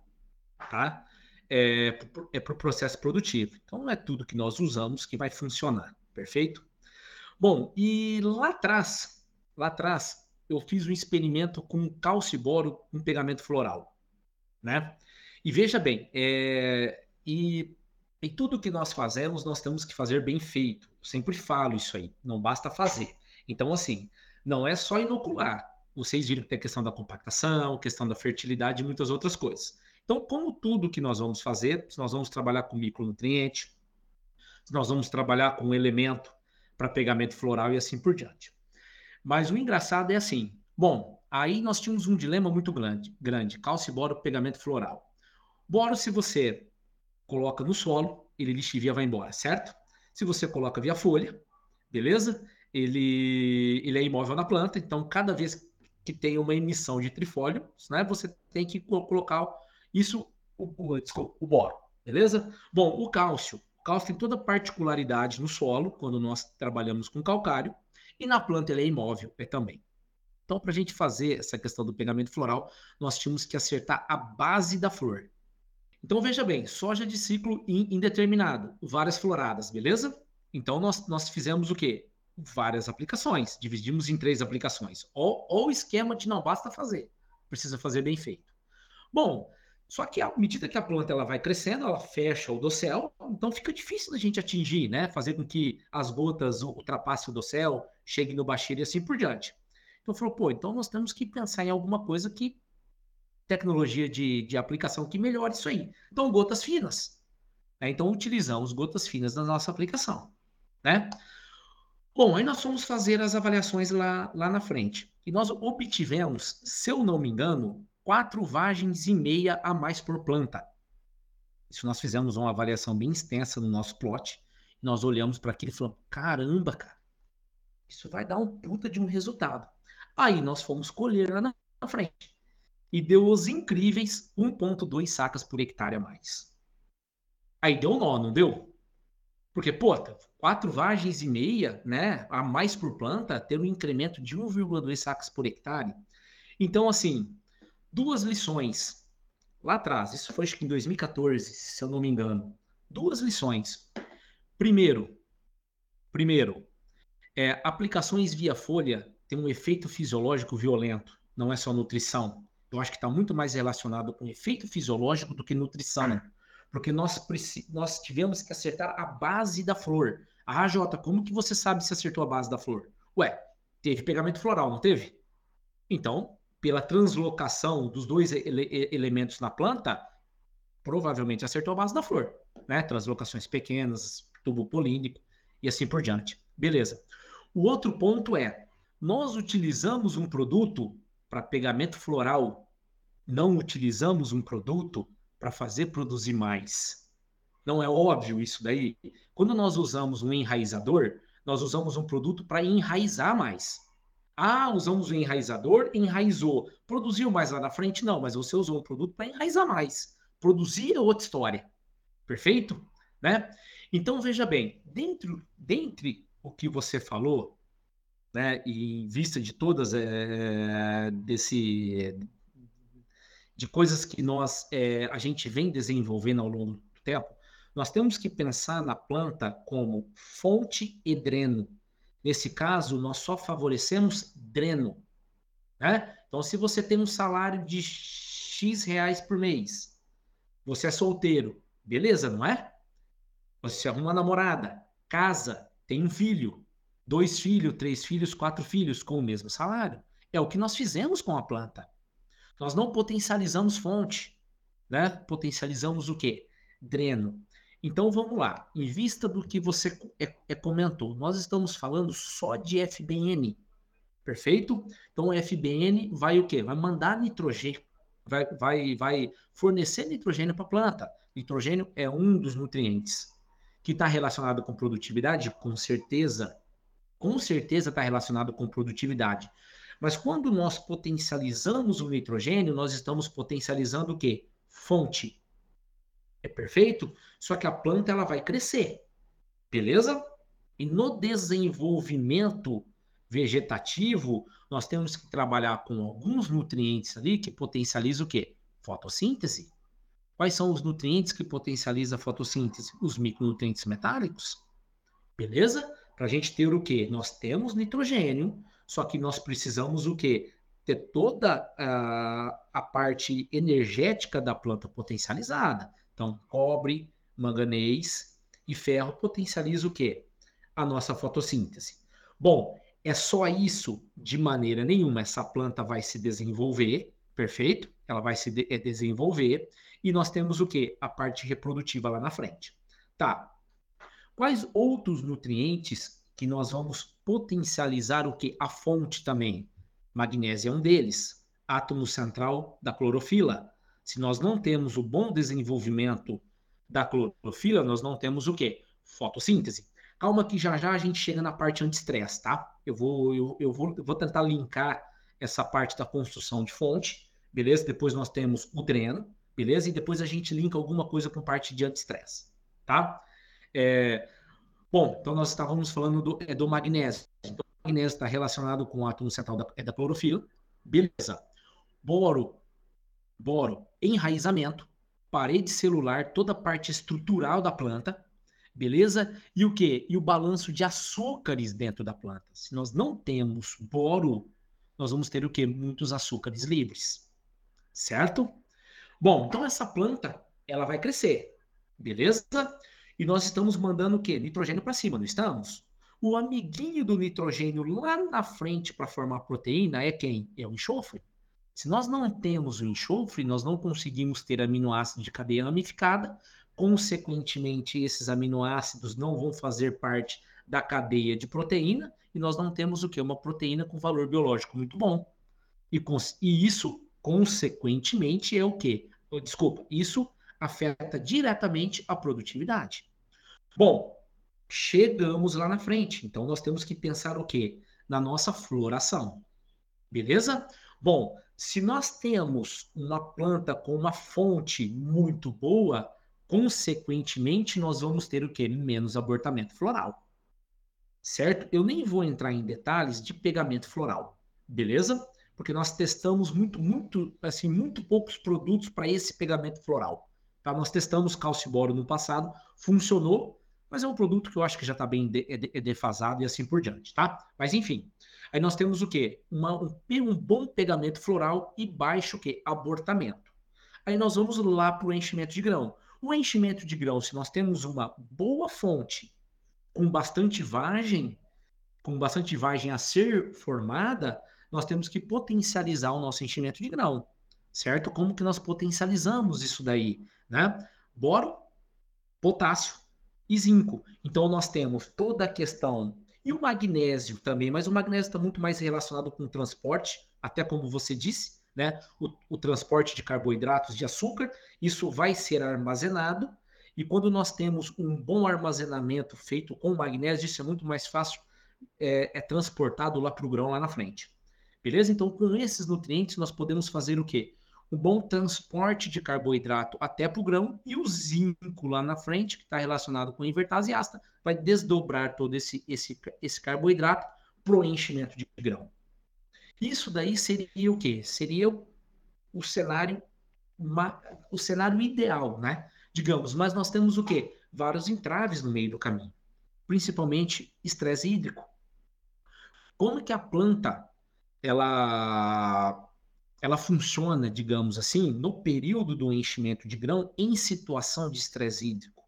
tá? É, é para o processo produtivo. Então, não é tudo que nós usamos que vai funcionar, perfeito? Bom, e lá atrás, lá atrás, eu fiz um experimento com calciboro com pegamento floral, né? E veja bem, é, e, e tudo que nós fazemos, nós temos que fazer bem feito. Eu sempre falo isso aí, não basta fazer. Então, assim, não é só inocular. Vocês viram que tem a questão da compactação, questão da fertilidade e muitas outras coisas. Então, como tudo que nós vamos fazer, se nós vamos trabalhar com micronutriente, se nós vamos trabalhar com elemento para pegamento floral e assim por diante. Mas o engraçado é assim, bom, aí nós tínhamos um dilema muito grande, grande, cálcio e boro, pegamento floral. Boro, se você coloca no solo, ele lixivia vai embora, certo? Se você coloca via folha, beleza? ele, ele é imóvel na planta, então cada vez que tem uma emissão de trifólios, né, você tem que colocar isso, o, o, desculpa, o boro, beleza? Bom, o cálcio. O cálcio tem toda particularidade no solo, quando nós trabalhamos com calcário, e na planta ele é imóvel é também. Então, para a gente fazer essa questão do pegamento floral, nós tínhamos que acertar a base da flor. Então, veja bem, soja de ciclo indeterminado, várias floradas, beleza? Então, nós, nós fizemos o quê? Várias aplicações, dividimos em três aplicações. Ou, o esquema de não basta fazer, precisa fazer bem feito. Bom, só que à medida que a planta ela vai crescendo, ela fecha o dossel, então fica difícil da gente atingir, né? Fazer com que as gotas ultrapassem o dossel, cheguem no baixeiro e assim por diante. Então falou, pô, então nós temos que pensar em alguma coisa que tecnologia de, de aplicação que melhore isso aí. Então, gotas finas. Né? Então, utilizamos gotas finas na nossa aplicação. Né? Bom, aí nós fomos fazer as avaliações lá, lá na frente. E nós obtivemos, se eu não me engano, quatro vagens e meia a mais por planta. Isso nós fizemos uma avaliação bem extensa no nosso plot. Nós olhamos para aquilo e falamos: caramba, cara, isso vai dar um puta de um resultado. Aí nós fomos colher lá na frente e deu os incríveis 1,2 sacas por hectare a mais. Aí deu nó, não deu? Porque, pô, quatro vagens e meia, né, a mais por planta, ter um incremento de 1,2 sacas por hectare. Então, assim, duas lições lá atrás, isso foi acho que em 2014, se eu não me engano. Duas lições. Primeiro, primeiro, é, aplicações via folha têm um efeito fisiológico violento, não é só nutrição eu acho que está muito mais relacionado com efeito fisiológico do que nutrição, né? porque nós, nós tivemos que acertar a base da flor. Ah, Jota, como que você sabe se acertou a base da flor? Ué, teve pegamento floral, não teve? Então, pela translocação dos dois ele elementos na planta, provavelmente acertou a base da flor, né? Translocações pequenas, tubo polínico e assim por diante. Beleza. O outro ponto é, nós utilizamos um produto para pegamento floral não utilizamos um produto para fazer produzir mais. Não é óbvio isso daí? Quando nós usamos um enraizador, nós usamos um produto para enraizar mais. Ah, usamos o enraizador, enraizou. Produziu mais lá na frente? Não, mas você usou um produto para enraizar mais. Produzir é outra história. Perfeito? Né? Então, veja bem, dentro, dentre o que você falou, né, e em vista de todas é, desse, de coisas que nós é, a gente vem desenvolvendo ao longo do tempo, nós temos que pensar na planta como fonte e dreno. Nesse caso, nós só favorecemos dreno. Né? Então, se você tem um salário de X reais por mês, você é solteiro, beleza, não é? Você arruma uma namorada, casa, tem um filho, dois filhos, três filhos, quatro filhos com o mesmo salário. É o que nós fizemos com a planta. Nós não potencializamos fonte, né? Potencializamos o quê? Dreno. Então vamos lá. Em vista do que você é, é, comentou, nós estamos falando só de FBN. Perfeito? Então FBN vai o quê? Vai mandar nitrogênio, vai, vai, vai fornecer nitrogênio para a planta. Nitrogênio é um dos nutrientes que está relacionado com produtividade, com certeza. Com certeza está relacionado com produtividade. Mas quando nós potencializamos o nitrogênio, nós estamos potencializando o quê? Fonte. É perfeito? Só que a planta ela vai crescer. Beleza? E no desenvolvimento vegetativo, nós temos que trabalhar com alguns nutrientes ali que potencializam o quê? Fotossíntese. Quais são os nutrientes que potencializam a fotossíntese? Os micronutrientes metálicos. Beleza? Para a gente ter o quê? Nós temos nitrogênio, só que nós precisamos o quê? Ter toda a, a parte energética da planta potencializada. Então, cobre, manganês e ferro potencializa o quê? A nossa fotossíntese. Bom, é só isso de maneira nenhuma. Essa planta vai se desenvolver, perfeito? Ela vai se de é, desenvolver e nós temos o quê? A parte reprodutiva lá na frente. Tá. Quais outros nutrientes que nós vamos potencializar o que? A fonte também. Magnésio é um deles, átomo central da clorofila. Se nós não temos o bom desenvolvimento da clorofila, nós não temos o que? Fotossíntese. Calma que já já a gente chega na parte anti-estresse, tá? Eu vou, eu, eu, vou, eu vou tentar linkar essa parte da construção de fonte, beleza? Depois nós temos o dreno, beleza? E depois a gente linka alguma coisa com parte de anti-estresse, tá? É, bom, então nós estávamos falando do, é, do magnésio. Então, o magnésio está relacionado com o átomo central da, é da clorofila, beleza? Boro, boro, enraizamento, parede celular, toda a parte estrutural da planta, beleza? E o que? E o balanço de açúcares dentro da planta. Se nós não temos boro, nós vamos ter o que? Muitos açúcares livres, certo? Bom, então essa planta, ela vai crescer, beleza? E nós estamos mandando o quê? Nitrogênio para cima, não estamos? O amiguinho do nitrogênio lá na frente para formar proteína é quem? É o enxofre. Se nós não temos o enxofre, nós não conseguimos ter aminoácido de cadeia ramificada, consequentemente, esses aminoácidos não vão fazer parte da cadeia de proteína, e nós não temos o que? Uma proteína com valor biológico muito bom. E, e isso, consequentemente, é o que? Oh, desculpa, isso afeta diretamente a produtividade. Bom, chegamos lá na frente, então nós temos que pensar o quê? Na nossa floração. Beleza? Bom, se nós temos uma planta com uma fonte muito boa, consequentemente nós vamos ter o que? Menos abortamento floral. Certo? Eu nem vou entrar em detalhes de pegamento floral, beleza? Porque nós testamos muito, muito, assim, muito poucos produtos para esse pegamento floral. Tá? Nós testamos calciboro no passado, funcionou, mas é um produto que eu acho que já está bem de, de, defasado e assim por diante, tá? Mas enfim, Aí nós temos o quê? Uma, um, um bom pegamento floral e baixo o quê? Abortamento. Aí nós vamos lá para o enchimento de grão. O enchimento de grão, se nós temos uma boa fonte com bastante vagem, com bastante vagem a ser formada, nós temos que potencializar o nosso enchimento de grão, certo? Como que nós potencializamos isso daí, né? Boro, potássio e zinco. Então nós temos toda a questão e o magnésio também, mas o magnésio está muito mais relacionado com o transporte, até como você disse, né? O, o, transporte de carboidratos, de açúcar, isso vai ser armazenado. E quando nós temos um bom armazenamento feito com magnésio, isso é muito mais fácil, é, é transportado lá para o grão lá na frente. Beleza? Então, com esses nutrientes, nós podemos fazer o quê? Um bom transporte de carboidrato até para o grão e o zinco lá na frente, que está relacionado com a invertase ácida, vai desdobrar todo esse, esse, esse carboidrato para o enchimento de grão. Isso daí seria o quê? Seria o, cenário uma, o cenário ideal, né? Digamos, mas nós temos o quê? Vários entraves no meio do caminho, principalmente estresse hídrico. Como que a planta ela ela funciona, digamos assim, no período do enchimento de grão em situação de estresse hídrico,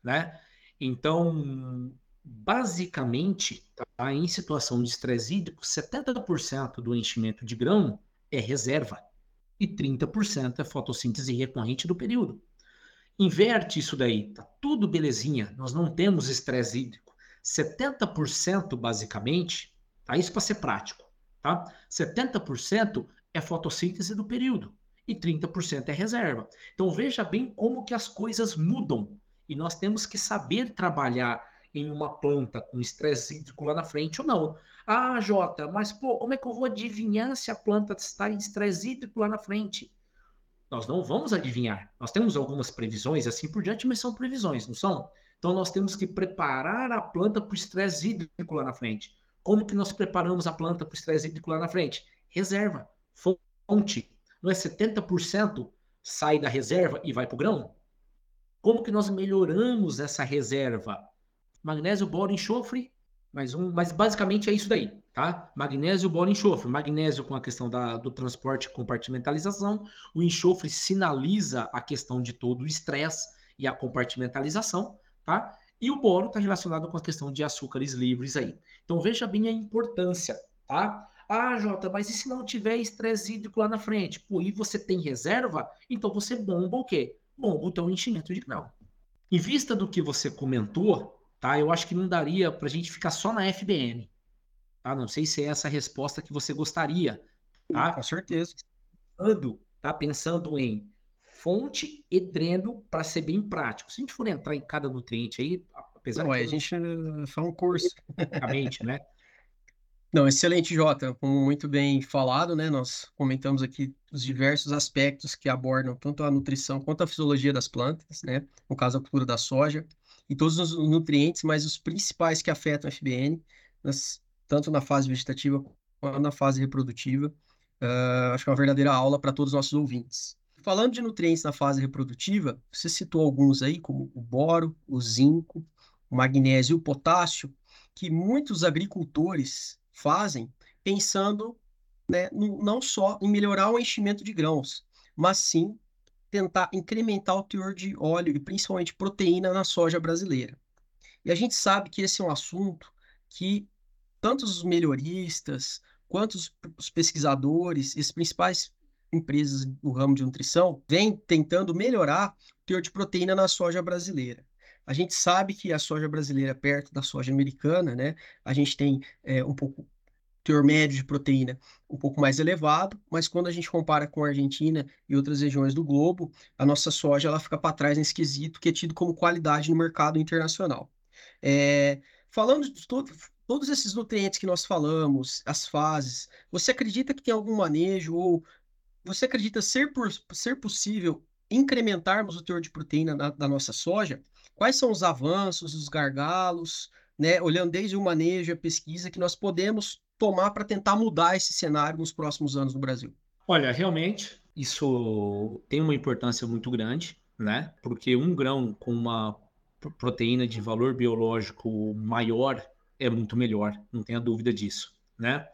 né? Então, basicamente, tá, em situação de estresse hídrico, 70% do enchimento de grão é reserva e 30% é fotossíntese recorrente do período. Inverte isso daí, tá tudo belezinha, nós não temos estresse hídrico. 70% basicamente, tá isso para ser prático, tá? 70% é fotossíntese do período e 30% é reserva. Então veja bem como que as coisas mudam e nós temos que saber trabalhar em uma planta com estresse hídrico lá na frente ou não. Ah, Jota, mas pô, como é que eu vou adivinhar se a planta está em estresse hídrico lá na frente? Nós não vamos adivinhar. Nós temos algumas previsões assim por diante, mas são previsões, não são? Então nós temos que preparar a planta para o estresse hídrico lá na frente. Como que nós preparamos a planta para o estresse hídrico lá na frente? Reserva fonte, não é 70% sai da reserva e vai para o grão? Como que nós melhoramos essa reserva? Magnésio, boro, enxofre, mais um, mas basicamente é isso daí, tá? Magnésio, boro, enxofre. Magnésio com a questão da, do transporte e compartimentalização. O enxofre sinaliza a questão de todo o estresse e a compartimentalização, tá? E o boro está relacionado com a questão de açúcares livres aí. Então veja bem a importância, tá? Ah, Jota, mas e se não tiver estresse hídrico lá na frente? Pô, e você tem reserva? Então você bomba o quê? Bomba o teu enchimento de grão. Em vista do que você comentou, tá? Eu acho que não daria para a gente ficar só na FBM. Tá? Não sei se é essa a resposta que você gostaria. Tá? Com certeza. Pensando, tá? Pensando em fonte e dreno para ser bem prático. Se a gente for entrar em cada nutriente aí, apesar Não, de... a gente faz um curso. né? [LAUGHS] Não, excelente, Jota. Como muito bem falado, né? Nós comentamos aqui os diversos aspectos que abordam tanto a nutrição quanto a fisiologia das plantas, né? No caso, a cultura da soja, e todos os nutrientes, mas os principais que afetam a FBN, nas, tanto na fase vegetativa quanto na fase reprodutiva. Uh, acho que é uma verdadeira aula para todos os nossos ouvintes. Falando de nutrientes na fase reprodutiva, você citou alguns aí, como o boro, o zinco, o magnésio e o potássio, que muitos agricultores fazem pensando né, não só em melhorar o enchimento de grãos, mas sim tentar incrementar o teor de óleo e principalmente proteína na soja brasileira. E a gente sabe que esse é um assunto que tanto os melhoristas quanto os, pesquisadores as principais empresas do ramo de nutrição vêm tentando melhorar o teor de proteína na soja brasileira. A gente sabe que a soja brasileira, perto da soja americana, né, a gente tem é, um pouco teor médio de proteína um pouco mais elevado, mas quando a gente compara com a Argentina e outras regiões do globo, a nossa soja ela fica para trás nesse quesito que é tido como qualidade no mercado internacional. É, falando de todo, todos esses nutrientes que nós falamos, as fases, você acredita que tem algum manejo ou você acredita ser, por, ser possível incrementarmos o teor de proteína na, da nossa soja? Quais são os avanços, os gargalos, né, olhando desde o manejo, a pesquisa, que nós podemos tomar para tentar mudar esse cenário nos próximos anos no Brasil? Olha, realmente, isso tem uma importância muito grande, né? Porque um grão com uma proteína de valor biológico maior é muito melhor, não tenha dúvida disso, né?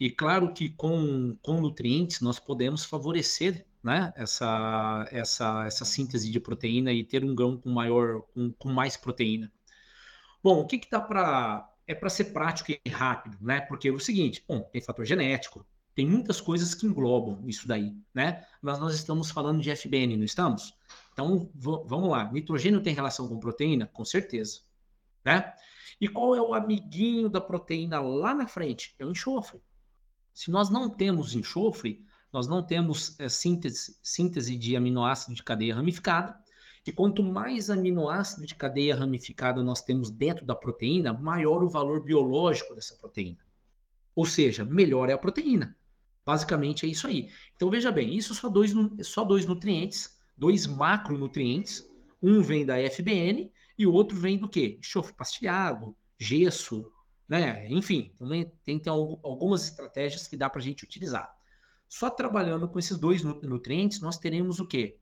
E claro que com, com nutrientes nós podemos favorecer né, essa, essa, essa síntese de proteína e ter um grão com maior com, com mais proteína. Bom, o que, que dá para. É para ser prático e rápido, né? Porque é o seguinte, bom, tem fator genético, tem muitas coisas que englobam isso daí, né? Mas nós estamos falando de FBN, não estamos? Então, vamos lá. Nitrogênio tem relação com proteína? Com certeza, né? E qual é o amiguinho da proteína lá na frente? É o enxofre. Se nós não temos enxofre, nós não temos é, síntese, síntese de aminoácido de cadeia ramificada, que quanto mais aminoácido de cadeia ramificada nós temos dentro da proteína, maior o valor biológico dessa proteína. Ou seja, melhor é a proteína. Basicamente é isso aí. Então veja bem, isso só dois, só dois nutrientes, dois macronutrientes. Um vem da FBN e o outro vem do quê? Enxofre pastilhado, gesso, né? Enfim, também tem, tem algumas estratégias que dá para a gente utilizar. Só trabalhando com esses dois nutrientes, nós teremos o quê?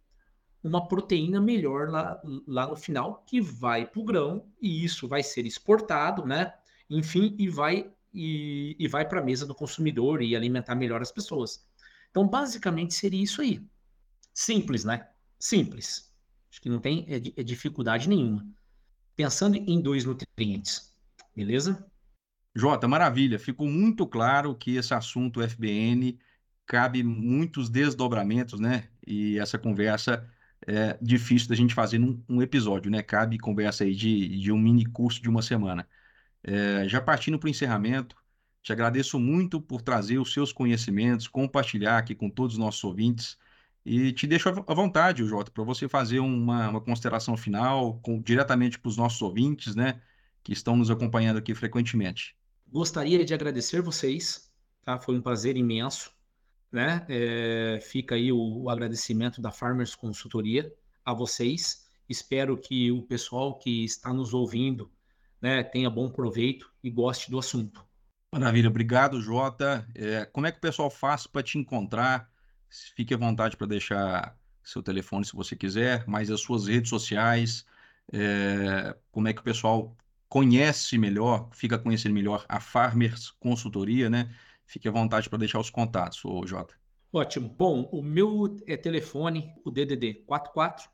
uma proteína melhor lá, lá no final, que vai para o grão, e isso vai ser exportado, né? Enfim, e vai, e, e vai para a mesa do consumidor e alimentar melhor as pessoas. Então, basicamente, seria isso aí. Simples, né? Simples. Acho que não tem é, é dificuldade nenhuma. Pensando em dois nutrientes, beleza? Jota, maravilha. Ficou muito claro que esse assunto FBN cabe muitos desdobramentos, né? E essa conversa é difícil da gente fazer num um episódio, né? Cabe conversa aí de, de um mini curso de uma semana. É, já partindo para o encerramento, te agradeço muito por trazer os seus conhecimentos, compartilhar aqui com todos os nossos ouvintes. E te deixo à vontade, Jota, para você fazer uma, uma consideração final com, diretamente para os nossos ouvintes, né? Que estão nos acompanhando aqui frequentemente. Gostaria de agradecer vocês, tá? Foi um prazer imenso né? É, fica aí o, o, agradecimento da Farmers Consultoria a vocês. Espero que o pessoal que está nos ouvindo né, tenha bom proveito e goste do assunto. Maravilha, obrigado, Jota. É, como é que o pessoal faz para te encontrar? Fique à vontade para deixar seu telefone se você quiser, mas as suas redes sociais, é, como é que o pessoal conhece melhor, fica conhecendo melhor a Farmers Consultoria, né? Fique à vontade para deixar os contatos, ô Jota. Ótimo. Bom, o meu é telefone, o DDD 44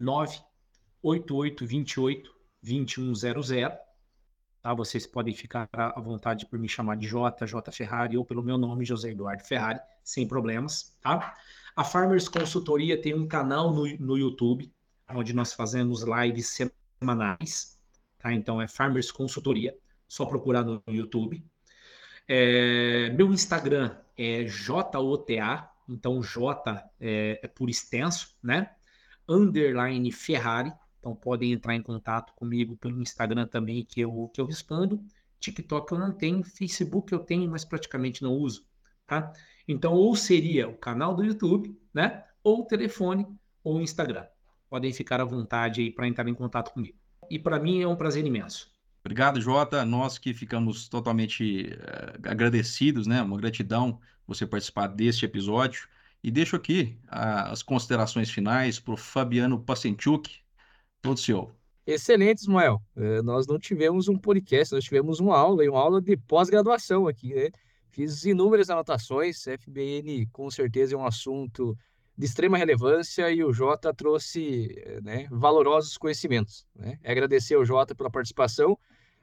98828 2100. Tá? Vocês podem ficar à vontade por me chamar de J, J Ferrari ou pelo meu nome, José Eduardo Ferrari, sem problemas, tá? A Farmers Consultoria tem um canal no, no YouTube, onde nós fazemos lives semanais, tá? Então é Farmers Consultoria, só procurar no YouTube, é, meu Instagram é JOTA, então J é, é por extenso, né? Underline Ferrari, Então podem entrar em contato comigo pelo Instagram também, que eu, que eu respondo. TikTok eu não tenho, Facebook eu tenho, mas praticamente não uso, tá? Então, ou seria o canal do YouTube, né? Ou telefone, ou Instagram. Podem ficar à vontade aí para entrar em contato comigo. E para mim é um prazer imenso. Obrigado, Jota. Nós que ficamos totalmente uh, agradecidos, né? Uma gratidão você participar deste episódio. E deixo aqui uh, as considerações finais para o Fabiano Pacentiuk. Todo seu. Excelente, Ismael. Uh, nós não tivemos um podcast, nós tivemos uma aula, e uma aula de pós-graduação aqui, né? Fiz inúmeras anotações. FBN com certeza é um assunto de extrema relevância e o Jota trouxe né, valorosos conhecimentos. Né? Agradecer ao Jota pela participação,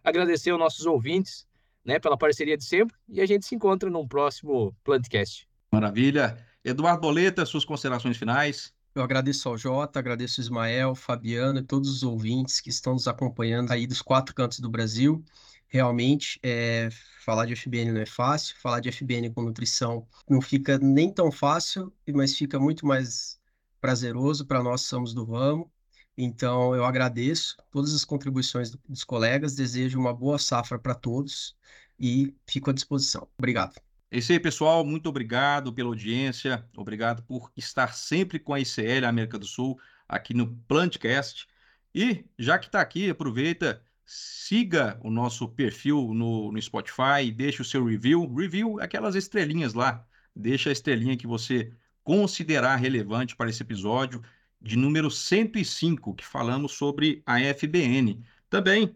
agradecer aos nossos ouvintes né, pela parceria de sempre e a gente se encontra num próximo Plantcast. Maravilha. Eduardo Boleta, suas considerações finais. Eu agradeço ao Jota, agradeço ao Ismael, Fabiano e todos os ouvintes que estão nos acompanhando aí dos quatro cantos do Brasil. Realmente, é, falar de FBN não é fácil, falar de FBN com nutrição não fica nem tão fácil, mas fica muito mais prazeroso para nós que somos do ramo. Então, eu agradeço todas as contribuições dos colegas, desejo uma boa safra para todos e fico à disposição. Obrigado. É isso aí, pessoal. Muito obrigado pela audiência. Obrigado por estar sempre com a ICL América do Sul aqui no Plantcast. E já que está aqui, aproveita, siga o nosso perfil no, no Spotify, deixe o seu review. Review, aquelas estrelinhas lá. Deixa a estrelinha que você considerar relevante para esse episódio de número 105, que falamos sobre a FBN. Também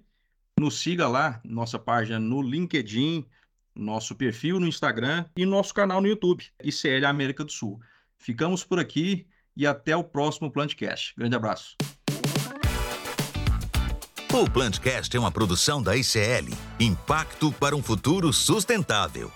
nos siga lá, nossa página no LinkedIn, nosso perfil no Instagram e nosso canal no YouTube, ICL América do Sul. Ficamos por aqui e até o próximo Plantcast. Grande abraço. O Plantcast é uma produção da ICL Impacto para um Futuro Sustentável.